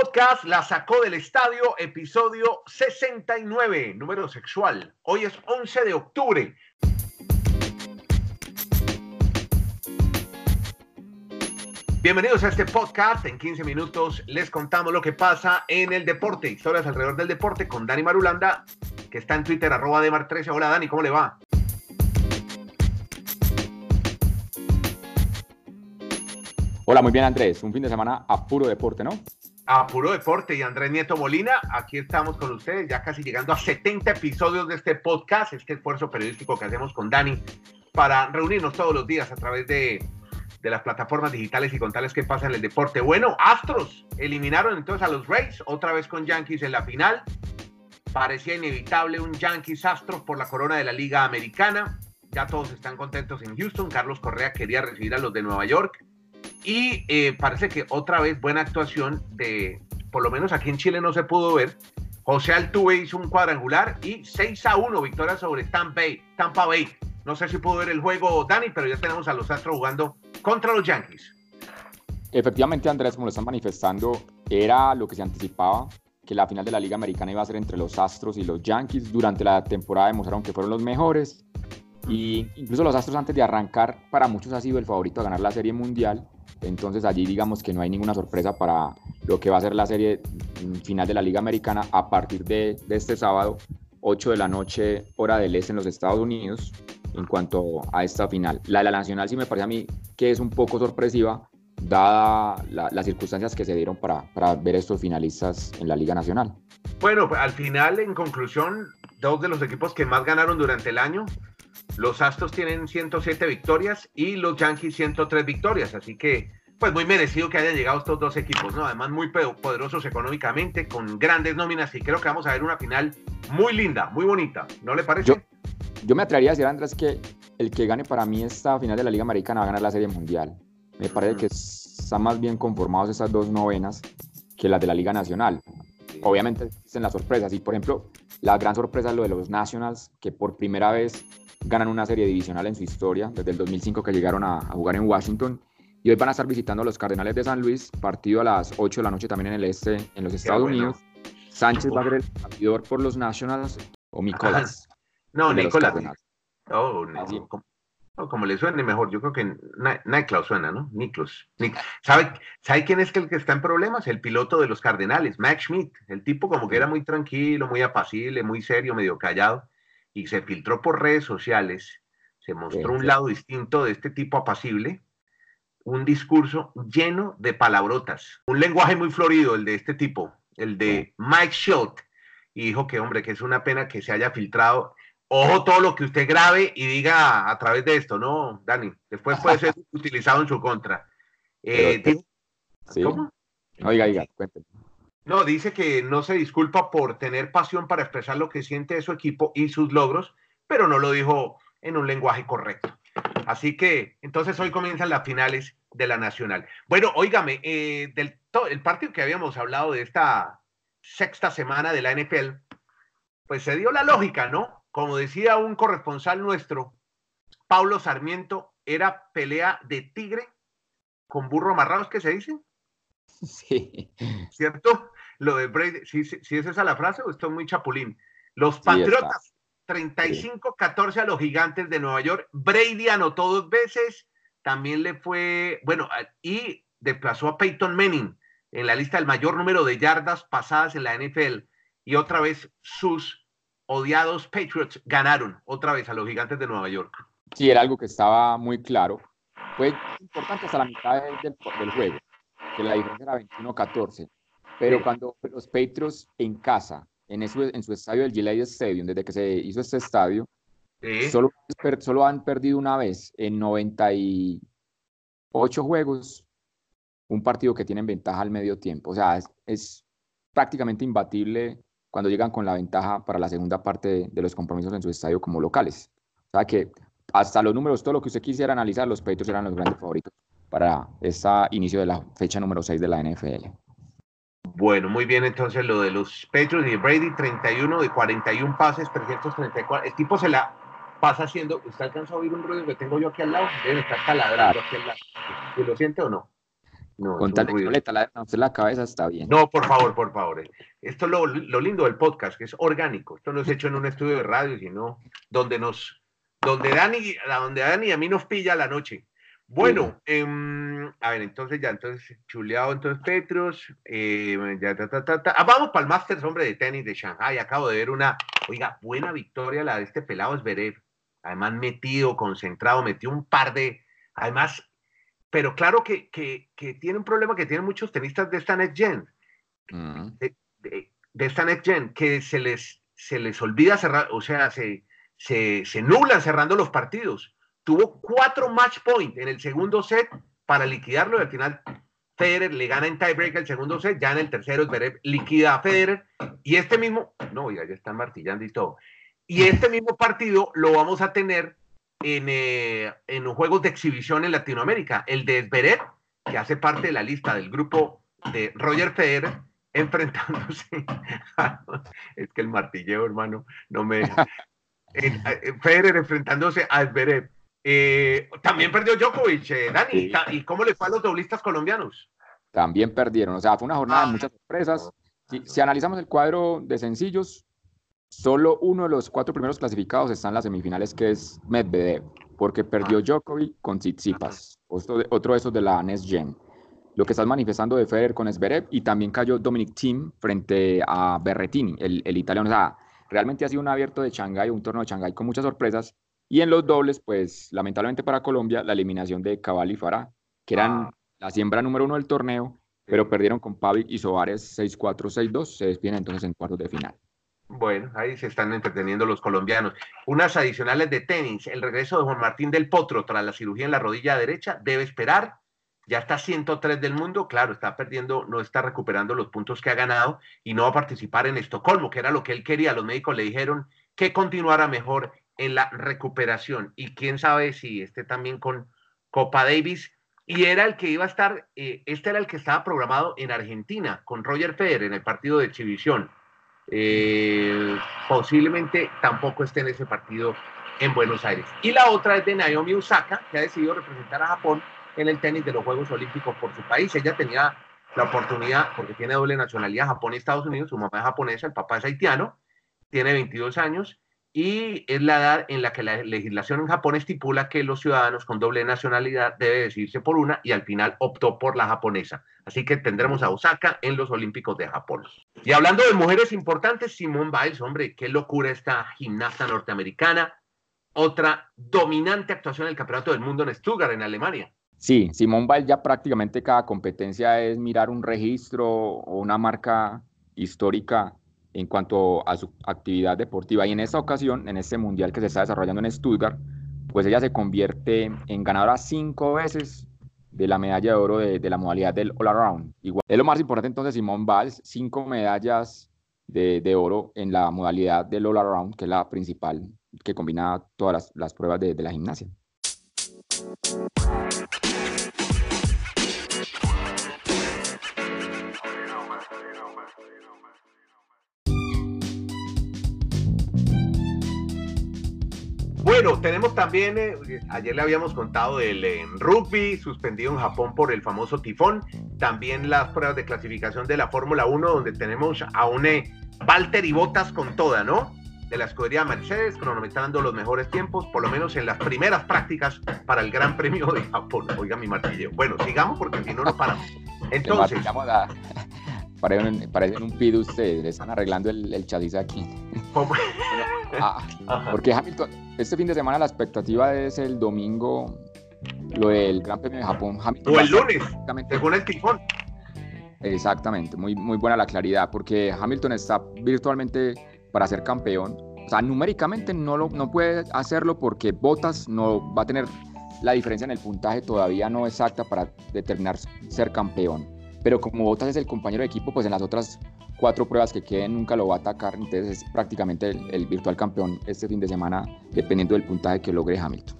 podcast La sacó del estadio, episodio 69, número sexual. Hoy es 11 de octubre. Bienvenidos a este podcast. En 15 minutos les contamos lo que pasa en el deporte, historias alrededor del deporte con Dani Marulanda, que está en Twitter, arroba Demar13. Hola Dani, ¿cómo le va? Hola, muy bien Andrés. Un fin de semana a puro deporte, ¿no? A puro deporte y Andrés Nieto Molina, aquí estamos con ustedes, ya casi llegando a 70 episodios de este podcast, este esfuerzo periodístico que hacemos con Dani para reunirnos todos los días a través de, de las plataformas digitales y contarles qué pasa en el deporte. Bueno, Astros eliminaron entonces a los Rays, otra vez con Yankees en la final. Parecía inevitable un Yankees Astros por la corona de la Liga Americana. Ya todos están contentos en Houston. Carlos Correa quería recibir a los de Nueva York. Y eh, parece que otra vez buena actuación de, por lo menos aquí en Chile no se pudo ver. José Altuve hizo un cuadrangular y 6 a 1 victoria sobre Tampa Bay. Tampa Bay. No sé si pudo ver el juego Dani, pero ya tenemos a los Astros jugando contra los Yankees. Efectivamente, Andrés, como lo están manifestando, era lo que se anticipaba, que la final de la Liga Americana iba a ser entre los Astros y los Yankees. Durante la temporada demostraron que fueron los mejores. Y incluso los Astros antes de arrancar, para muchos ha sido el favorito a ganar la Serie Mundial. Entonces allí digamos que no hay ninguna sorpresa para lo que va a ser la serie final de la Liga Americana a partir de, este sábado, 8 de la noche, hora del este en los Estados Unidos, en cuanto a esta final. La de la Nacional sí me parece a mí que es un poco sorpresiva, dada las circunstancias que se dieron para, para ver estos finalistas en la Liga Nacional. Bueno, al final, en conclusión, dos de los equipos que más ganaron durante el año los Astros tienen 107 victorias y los Yankees 103 victorias, así que pues muy merecido que hayan llegado estos dos equipos, ¿no? Además muy poderosos económicamente, con grandes nóminas y creo que vamos a ver una final muy linda, muy bonita, ¿no le parece? Yo, me atrevería a decir, Andrés, que el que gane para mí esta final de la Liga Americana va a ganar la Serie Mundial. Me parece que están más bien conformados esas dos novenas que las de la Liga Nacional. Obviamente existen las sorpresas y, por ejemplo, la gran sorpresa es lo de los Nationals, que por primera vez ganan una serie divisional en su historia, desde el 2005 que llegaron a, jugar en Washington. Y hoy van a estar visitando a los Cardenales de San Luis, partido a las 8 de la noche también en el este, en los Estados Unidos. Sánchez va a ser el partidor por los Nationals o Nicolás. No, Nicolás. Oh, no, como, le suene mejor, yo creo que Niklaus suena, ¿no? Niklos. ¿Sabe, ¿Sabe quién es el que está en problemas? El piloto de los Cardenales, Max Schmidt. El tipo como que era muy tranquilo, muy apacible, muy serio, medio callado y se filtró por redes sociales, se mostró un lado distinto de este tipo apacible, un discurso lleno de palabrotas, un lenguaje muy florido, el de este tipo, el de Mike Schultz, y dijo que, hombre, que es una pena que se haya filtrado. Ojo todo lo que usted grabe y diga a través de esto, ¿no, Dani? Después puede ser utilizado en su contra. Eh, ¿Cómo? Oiga, oiga, cuénteme. No, dice que no se disculpa por tener pasión para expresar lo que siente de su equipo y sus logros, pero no lo dijo en un lenguaje correcto. Así que entonces hoy comienzan las finales de la Nacional. Bueno, óigame, eh, del el partido que habíamos hablado de esta sexta semana de la NFL, pues se dio la lógica, ¿no? Como decía un corresponsal nuestro, Pablo Sarmiento, era pelea de tigre con burro amarrado, ¿qué se dice? Sí. ¿Cierto? Lo de Brady, si, si, es esa la frase o esto es muy chapulín. Los Patriotas, 35-14 a los Gigantes de Nueva York. Brady anotó dos veces, también le fue, bueno, y desplazó a Peyton Manning en la lista del mayor número de yardas pasadas en la NFL. Y otra vez sus odiados Patriots ganaron otra vez a los Gigantes de Nueva York. Sí, era algo que estaba muy claro. Fue importante hasta la mitad del, del juego, que la diferencia era 21-14. Pero cuando los Patriots en casa, en, en su estadio del Gillette Stadium, desde que se hizo este estadio, solo, solo han perdido una vez en 98 juegos un partido que tienen ventaja al medio tiempo. O sea, es, prácticamente imbatible cuando llegan con la ventaja para la segunda parte de, los compromisos en su estadio como locales. O sea que hasta los números, todo lo que usted quisiera analizar, los Patriots eran los grandes favoritos para este inicio de la fecha número 6 de la NFL. Bueno, muy bien, entonces lo de los Patriots y Brady, 31 de 41 pases, 334. El tipo se la pasa haciendo. ¿Usted alcanza a oír un ruido que tengo yo aquí al lado? Debe estar taladrando aquí al lado. ¿Y lo siente o no? No, Con tal de le la cabeza está bien. No, por favor, por favor. Esto es lo, lo, lindo del podcast, que es orgánico. Esto no es hecho en un estudio de radio, sino donde nos, donde Dani, donde Dani a mí nos pilla la noche. Bueno, em, a ver, entonces ya, entonces chuleado, entonces Petros, em, ya, ta, ta, ta, Ah, vamos para el Masters, hombre, de tenis de Shanghai. Acabo de ver una, oiga, buena victoria la de este pelado Zverev. Además, metido, concentrado, metió un par de, además, pero claro que, que, que, tiene un problema que tienen muchos tenistas de esta Next Gen, mm. de, de, esta Next Gen, que se les, se les olvida cerrar, o sea, se, se, se nublan cerrando los partidos. Tuvo cuatro match points en el segundo set para liquidarlo y al final Federer le gana en tiebreak el segundo set, ya en el tercero Zverev liquida a Federer y este mismo, no, ya, ya están martillando y todo. Y este mismo partido lo vamos a tener en, eh, en juegos de exhibición en Latinoamérica. El de Zverev, que hace parte de la lista del grupo de Roger Federer, enfrentándose. es que el martilleo, hermano, no me. Federer enfrentándose a Zverev. Eh, también perdió Djokovic, eh, Dani. ¿Y cómo le fue a los doblistas colombianos? También perdieron. O sea, fue una jornada de ah. muchas sorpresas. si analizamos el cuadro de sencillos, Solo uno de los cuatro primeros clasificados está en las semifinales, que es Medvedev, porque perdió ah. Djokovic con Tsitsipas, otro de, otro esos de la NES Gen. Lo que estás manifestando de Federer con Zverev y también cayó Dominic Thiem frente a Berrettini, el, el italiano. O sea, realmente ha sido un abierto de Shanghái, un torneo de Shanghái con muchas sorpresas. Y en los dobles, pues lamentablemente para Colombia, la eliminación de Cabal y Farah, que eran ah. la siembra número uno del torneo, pero perdieron con Pavic y Soares 6-4, 6-2. Se despiden entonces en cuartos de final. Bueno, ahí se están entreteniendo los colombianos. Unas adicionales de tenis. El regreso de Juan Martín del Potro tras la cirugía en la rodilla derecha debe esperar. Ya está 103 del mundo. Claro, está perdiendo, no está recuperando los puntos que ha ganado y no va a participar en Estocolmo, que era lo que él quería. Los médicos le dijeron que continuara mejor en la recuperación. Y quién sabe si esté también con Copa Davis. Y era el que iba a estar, eh, este era el que estaba programado en Argentina con Roger Federer en el partido de exhibición eh, posiblemente tampoco esté en ese partido en Buenos Aires. Y la otra es de Naomi Osaka, que ha decidido representar a Japón en el tenis de los Juegos Olímpicos por su país. Ella tenía la oportunidad, porque tiene doble nacionalidad, Japón y Estados Unidos, su mamá es japonesa, el papá es haitiano, tiene 22 años y es la edad en la que la legislación en Japón estipula que los ciudadanos con doble nacionalidad deben decidirse por una y al final optó por la japonesa. Así que tendremos a Osaka en los Olímpicos de Japón. Y hablando de mujeres importantes, Simone Biles, hombre, qué locura esta gimnasta norteamericana. Otra dominante actuación en el Campeonato del Mundo en Stuttgart, en Alemania. Sí, Simone Biles ya prácticamente cada competencia es mirar un registro o una marca histórica en cuanto a su actividad deportiva. Y en esta ocasión, en este mundial que se está desarrollando en Stuttgart, pues ella se convierte en ganadora cinco veces de la medalla de oro de, la modalidad del All Around. Igual, es lo más importante entonces, Simón Valls, cinco medallas de, oro en la modalidad del All Around, que es la principal que combina todas las, las pruebas de, de la gimnasia. Bueno, tenemos también, eh, ayer le habíamos contado del rugby suspendido en Japón por el famoso tifón, también las pruebas de clasificación de la Fórmula 1, donde tenemos a un eh, Walter y Botas con toda, ¿no? De la escudería Mercedes, cronometrando los mejores tiempos, por lo menos en las primeras prácticas para el Gran Premio de Japón. Oiga mi martillo. Bueno, sigamos porque si no, no paramos. Entonces. Parecen, un pido ustedes, le están arreglando el, el chasis aquí. Ah, porque Hamilton, este fin de semana la expectativa es el domingo, lo del Gran Premio de Japón. o el lunes, según el tifón. Exactamente, muy, muy buena la claridad, porque Hamilton está virtualmente para ser campeón. O sea, numéricamente no, lo, no puede hacerlo porque Bottas no va a tener la diferencia en el puntaje todavía no exacta para determinar ser campeón. Pero como Bottas es el compañero de equipo, pues en las otras cuatro pruebas que queden nunca lo va a atacar, entonces es prácticamente el, virtual campeón este fin de semana, dependiendo del puntaje que logre Hamilton.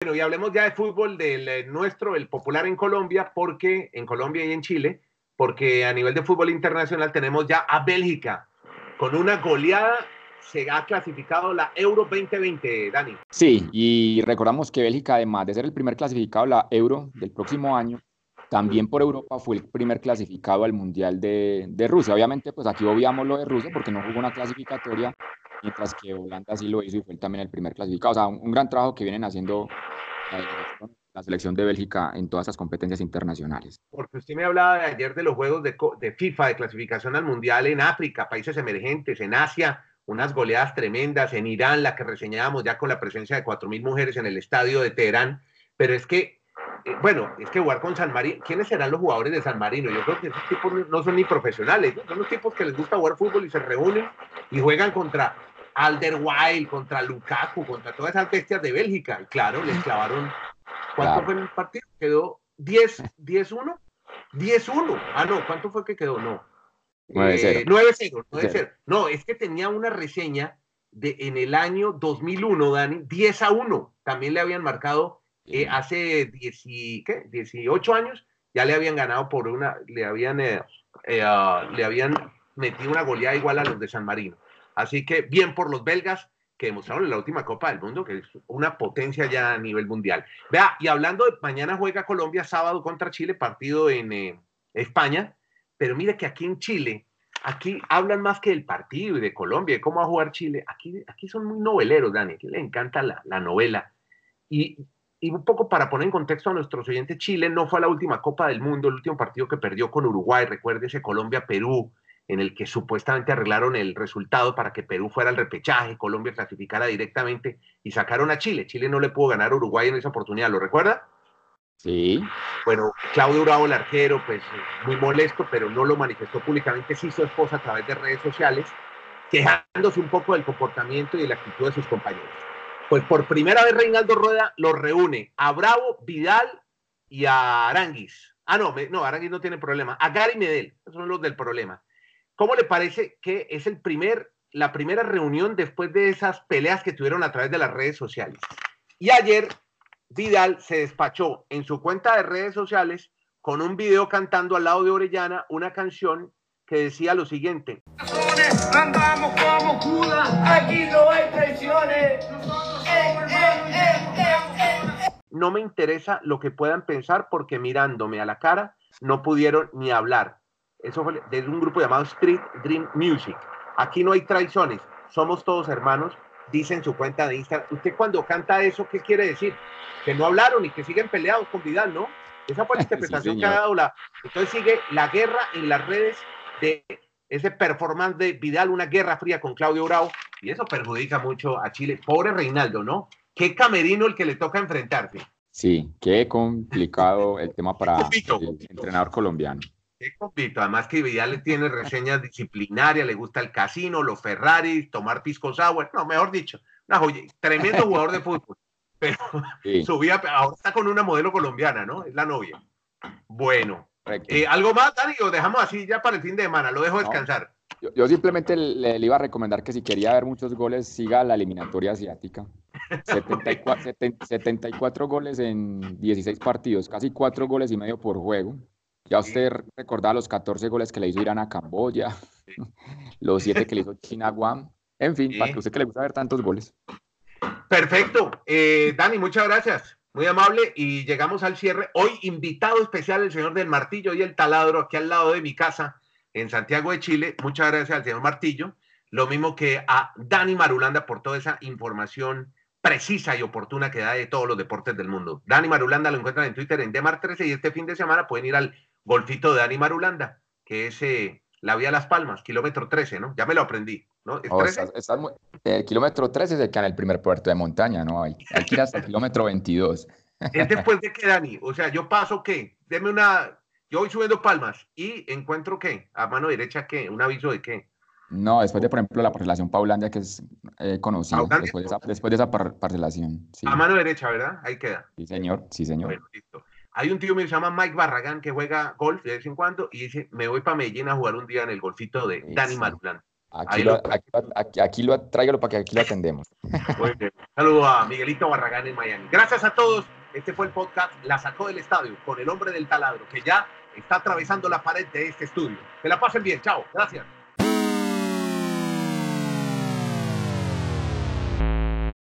Bueno, y hablemos ya de fútbol del eh, nuestro, el popular en Colombia, porque en Colombia y en Chile, porque a nivel de fútbol internacional tenemos ya a Bélgica con una goleada se ha clasificado la Euro 2020, Dani. Sí, y recordamos que Bélgica, además de ser el primer clasificado a la Euro del próximo año, también por Europa fue el primer clasificado al Mundial de, de Rusia. Obviamente, pues aquí obviamos lo de Rusia porque no jugó una clasificatoria, mientras que Holanda sí lo hizo y fue también el primer clasificado. O sea, un, gran trabajo que vienen haciendo la selección de Bélgica en todas esas competencias internacionales. Porque usted me hablaba de ayer de los juegos de, de FIFA, de clasificación al Mundial en África, países emergentes, en Asia, unas goleadas tremendas, en Irán, la que reseñábamos ya con la presencia de 4.000 mujeres en el estadio de Teherán, pero es que eh, bueno, es que jugar con San Marino, ¿quiénes serán los jugadores de San Marino? Yo creo que esos tipos no son ni profesionales, son los tipos que les gusta jugar fútbol y se reúnen y juegan contra Alderweireld, contra Lukaku, contra todas esas bestias de Bélgica. Y claro, les clavaron. ¿Cuánto fue el partido? ¿Quedó 10, 10-1? 10-1. Ah, no, ¿cuánto fue que quedó? No. 9-0. 9-0. Eh, no, es que tenía una reseña de en el año 2001, Dani, 10 a 1. También le habían marcado eh, hace 18 años ya le habían ganado por una, le habían, eh, eh, ah, le habían metido una goleada igual a los de San Marino. Así que bien por los belgas que demostraron en la última Copa del Mundo que es una potencia ya a nivel mundial. Vea, y hablando de mañana juega Colombia sábado contra Chile, partido en España, pero mire que aquí en Chile, aquí hablan más que del partido y de Colombia, de cómo va a jugar Chile. Aquí, aquí son muy noveleros, Dani, aquí le encanta la, la novela. Y un poco para poner en contexto a nuestros oyentes, Chile no fue a la última Copa del Mundo, el último partido que perdió con Uruguay, recuerde ese Colombia-Perú, en el que supuestamente arreglaron el resultado para que Perú fuera al repechaje, Colombia clasificara directamente y sacaron a Chile. Chile no le pudo ganar a Uruguay en esa oportunidad, ¿lo recuerda? Sí. Bueno, Claudio Bravo, el arquero, pues muy molesto, pero no lo manifestó públicamente, sí su esposa a través de redes sociales, quejándose un poco del comportamiento y de la actitud de sus compañeros. Pues por primera vez Reinaldo Rueda lo reúne a Bravo, Vidal y a Aranguis. Ah, no, no, Aranguis no tiene problema. A Gary Medel, esos son los del problema. ¿Cómo le parece que es el primer, la primera reunión después de esas peleas que tuvieron a través de las redes sociales? Y ayer Vidal se despachó en su cuenta de redes sociales con un video cantando al lado de Orellana una canción que decía lo siguiente. Andamos como Judas, aquí no hay traiciones. No me interesa lo que puedan pensar porque mirándome a la cara no pudieron ni hablar. Eso fue de un grupo llamado Street Dream Music. Aquí no hay traiciones, somos todos hermanos, dice en su cuenta de Instagram. Usted cuando canta eso, ¿qué quiere decir? Que no hablaron y que siguen peleados con Vidal, ¿no? Esa fue la interpretación que ha dado la. Entonces sigue la guerra en las redes de ese performance de Vidal, una guerra fría con Claudio Bravo, y eso perjudica mucho a Chile. Pobre Reinaldo, ¿no? Qué camerino el que le toca enfrentarse. Sí, qué complicado el tema para el entrenador colombiano. Qué complicado. Además que Vidal le tiene reseñas disciplinarias, le gusta el casino, los Ferraris, tomar pisco sour, no, mejor dicho, una joya, tremendo jugador de fútbol. Pero su vida, ahora está con una modelo colombiana, ¿no? Es la novia. Bueno, eh, ¿Algo más, Dani? O dejamos así ya para el fin de semana, lo dejo descansar. yo, simplemente le, iba a recomendar que si quería ver muchos goles, siga la eliminatoria asiática. 74, 74 goles en 16 partidos, casi 4 goles y medio por juego. Ya usted recordaba los 14 goles que le hizo Irán a Camboya, los 7 que le hizo China a Guam. En fin, para que usted que le gusta ver tantos goles. Perfecto. Eh, Dani, muchas gracias. Muy amable y llegamos al cierre. Hoy invitado especial el señor del Martillo y el Taladro aquí al lado de mi casa en Santiago de Chile. Muchas gracias al señor Martillo. Lo mismo que a Dani Marulanda por toda esa información precisa y oportuna que da de todos los deportes del mundo. Dani Marulanda lo encuentran en Twitter en Demar13 y este fin de semana pueden ir al golfito de Dani Marulanda, que es eh, la vía Las Palmas, kilómetro 13, ¿no? Ya me lo aprendí, ¿no? ¿Es oh, el kilómetro 13 es el que en el primer puerto de montaña, ¿no? Hay, hay que ir hasta el kilómetro 22. ¿Es después de qué, Dani? O sea, yo paso, ¿qué? Deme una... Yo voy subiendo palmas y encuentro, ¿qué? A mano derecha, ¿qué? ¿Un aviso de qué? No, después de, por ejemplo, la parcelación Paulandia, que es eh, conocida, después de esa, después de esa parcelación. A mano derecha, ¿verdad? Ahí queda. Sí, señor, sí, señor. Bueno, listo. Hay un tío mío que se llama Mike Barragán que juega golf de vez en cuando y dice, me voy para Medellín a jugar un día en el golfito de Dani Marulán. Aquí lo, aquí, aquí, lo, tráigalo para que aquí lo atendemos. Saludos a Miguelito Barragán en Miami. Gracias a todos. Este fue el podcast La sacó del estadio con el hombre del taladro que ya está atravesando la pared de este estudio. Que la pasen bien. Chao. Gracias.